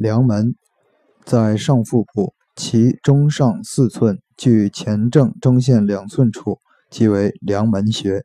梁门在上腹部其中上四寸距前正中线两寸处即为梁门穴